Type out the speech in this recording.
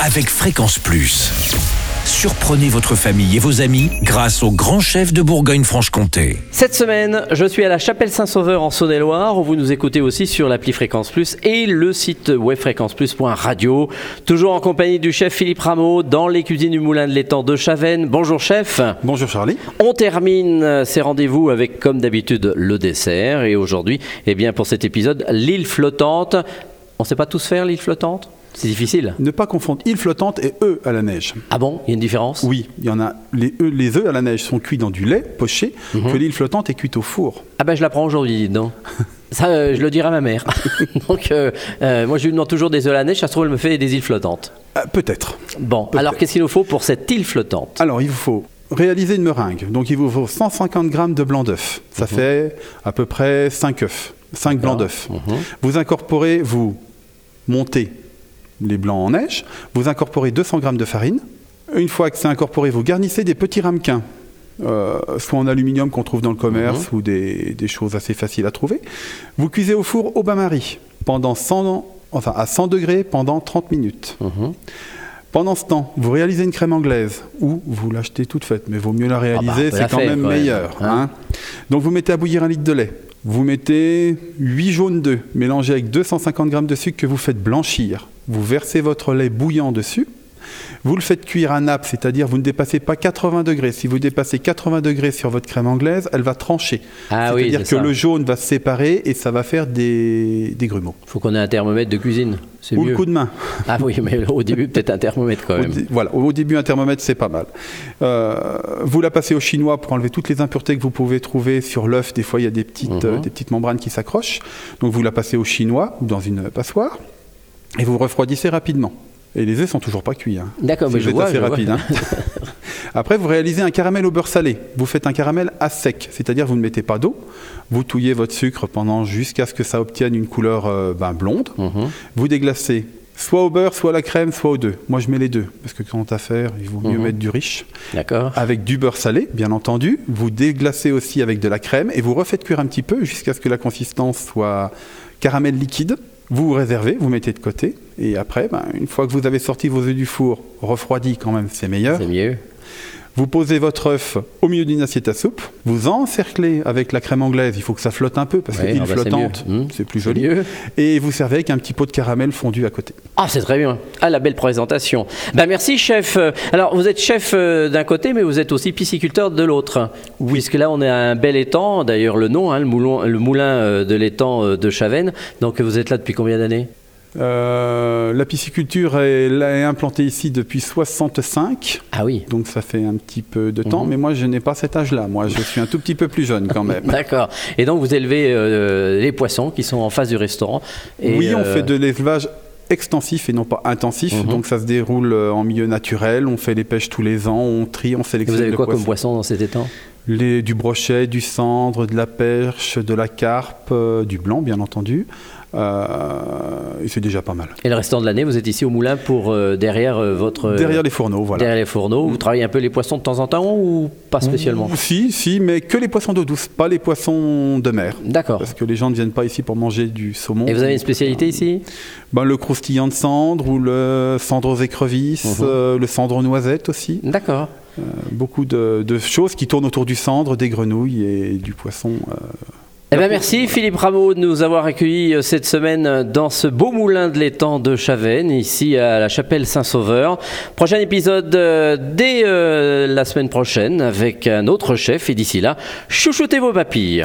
avec Fréquence Plus. Surprenez votre famille et vos amis grâce au grand chef de Bourgogne-Franche-Comté. Cette semaine, je suis à la Chapelle Saint-Sauveur en Saône-et-Loire, où vous nous écoutez aussi sur l'appli Fréquence Plus et le site web fréquenceplus.radio. Toujours en compagnie du chef Philippe Rameau dans les cuisines du Moulin de l'étang de Chavennes. Bonjour chef. Bonjour Charlie. On termine ces rendez-vous avec, comme d'habitude, le dessert. Et aujourd'hui, eh bien, pour cet épisode, l'île flottante. On ne sait pas tous faire l'île flottante? C'est difficile. Ne pas confondre île flottante et œufs à la neige. Ah bon? Il y a une différence? Oui, il y en a. Les œufs, les œufs à la neige sont cuits dans du lait poché, Mhm. que l'île flottante est cuite au four. Ah ben je l'apprends aujourd'hui, non Ça, euh, je le dirai à ma mère. Donc, euh, euh, moi, je lui demande toujours des œufs à la neige. Ça se trouve, elle me fait des îles flottantes. Ah, Peut-être. Bon, alors qu'est-ce qu'il nous faut pour cette île flottante? Alors, il vous faut réaliser une meringue. Donc, il vous faut 150 grammes de blanc d'œuf. Ça fait à peu près 5 œufs, 5 blancs d'œufs. Mhm. Vous incorporez, vous montez les blancs en neige. Vous incorporez 200 grammes de farine. Une fois que c'est incorporé, vous garnissez des petits ramequins. euh, soit en aluminium qu'on trouve dans le commerce ou des, des choses assez faciles à trouver. Vous cuisez au four au bain-marie pendant 100, enfin à 100 degrés pendant 30 minutes. Mhm. Pendant ce temps, vous réalisez une crème anglaise ou vous l'achetez toute faite, mais vaut mieux la bah, réaliser, peut la c'est quand faire, même quand même, meilleur. hein. hein. Donc vous mettez à bouillir un litre de lait. Vous mettez 8 jaunes d'œufs mélangés avec 250 g de sucre que vous faites blanchir. Vous versez votre lait bouillant dessus. Vous le faites cuire à nappe, c'est-à-dire vous ne dépassez pas 80 degrés. Si vous dépassez 80 degrés sur votre crème anglaise, elle va trancher. Ah oui, c'est-à-dire c'est que ça. le jaune va se séparer et ça va faire des, des grumeaux. faut qu'on ait un thermomètre de cuisine. C'est Ou mieux. le coup de main. Ah oui, mais au début, peut-être un thermomètre quand Au même. dé- voilà, au début, un thermomètre, c'est pas mal. Euh, vous la passez au chinois pour enlever toutes les impuretés que vous pouvez trouver sur l'œuf. Des fois, il y a des petites, Mhm. euh, des petites membranes qui s'accrochent. Donc, vous la passez au chinois ou dans une passoire et vous refroidissez rapidement. Et les œufs sont toujours pas cuits. hein. D'accord, mais je vois, assez je vois. rapide. hein. Après, vous réalisez un caramel au beurre salé. Vous faites un caramel à sec, c'est-à-dire vous ne mettez pas d'eau. Vous touillez votre sucre pendant jusqu'à ce que ça obtienne une couleur euh, ben, blonde. Mhm. Vous déglacez soit au beurre, soit à la crème, soit aux deux. Moi, je mets les deux parce que quand à faire, il vaut mieux Mhm. mettre du riche. D'accord. Avec du beurre salé, bien entendu. Vous déglacez aussi avec de la crème et vous refaites cuire un petit peu jusqu'à ce que la consistance soit caramel liquide. Vous réservez, vous mettez de côté. Et après, ben, une fois que vous avez sorti vos œufs du four, refroidis quand même, c'est meilleur. C'est mieux. Vous posez votre œuf au milieu d'une assiette à soupe. Vous encerclez avec la crème anglaise. Il faut que ça flotte un peu parce Ouais, que ah bah, c'est flottante. Hmm, c'est plus joli. mieux. Et vous servez avec un petit pot de caramel fondu à côté. Ah, c'est très bien. Ah, la belle présentation. Ben, merci, chef. Alors, vous êtes chef euh, d'un côté, mais vous êtes aussi pisciculteur de l'autre. Oui. Puisque là, on est à un bel étang, d'ailleurs, le nom, hein, le, moulin, le moulin euh, de l'étang euh, de Chavennes. Donc, vous êtes là depuis combien d'années? Euh, la pisciculture est, implantée ici depuis 65, Ah oui. donc ça fait un petit peu de temps, Mhm. mais moi je n'ai pas cet âge-là, moi je suis un tout petit peu plus jeune quand même. D'accord. Et donc, vous élevez euh, les poissons qui sont en face du restaurant. Et, oui, on euh, fait de l'élevage extensif et non pas intensif, Mhm. donc ça se déroule euh, en milieu naturel, on fait les pêches tous les ans, on trie, on et sélectionne Vous avez quoi comme poisson. poisson dans cet étang? Les- Du brochet, du cendre, de la perche, de la carpe, euh, du blanc bien entendu, Euh, c'est déjà pas mal. Et le restant de l'année, vous êtes ici au moulin pour euh, derrière euh, votre. Derrière les fourneaux, voilà. derrière les fourneaux. Vous travaillez un peu les poissons de temps en temps ou pas spécialement Si, si, mais que les poissons d'eau douce, pas les poissons de mer. D'accord. Parce que les gens ne viennent pas ici pour manger du saumon. Et vous avez une spécialité ici? Ben, Le croustillant de cendre ou le cendre aux écrevisses, Mhm. le cendre aux noisettes aussi. D'accord. Euh, beaucoup de, choses qui tournent autour du cendre, des grenouilles et du poisson. euh. Eh bien, merci Philippe Rameau de nous avoir accueillis euh, cette semaine dans ce beau moulin de l'étang de Chavennes, ici à la chapelle Saint-Sauveur. Prochain épisode dès la semaine prochaine avec un autre chef. Et d'ici là, chouchoutez vos papilles.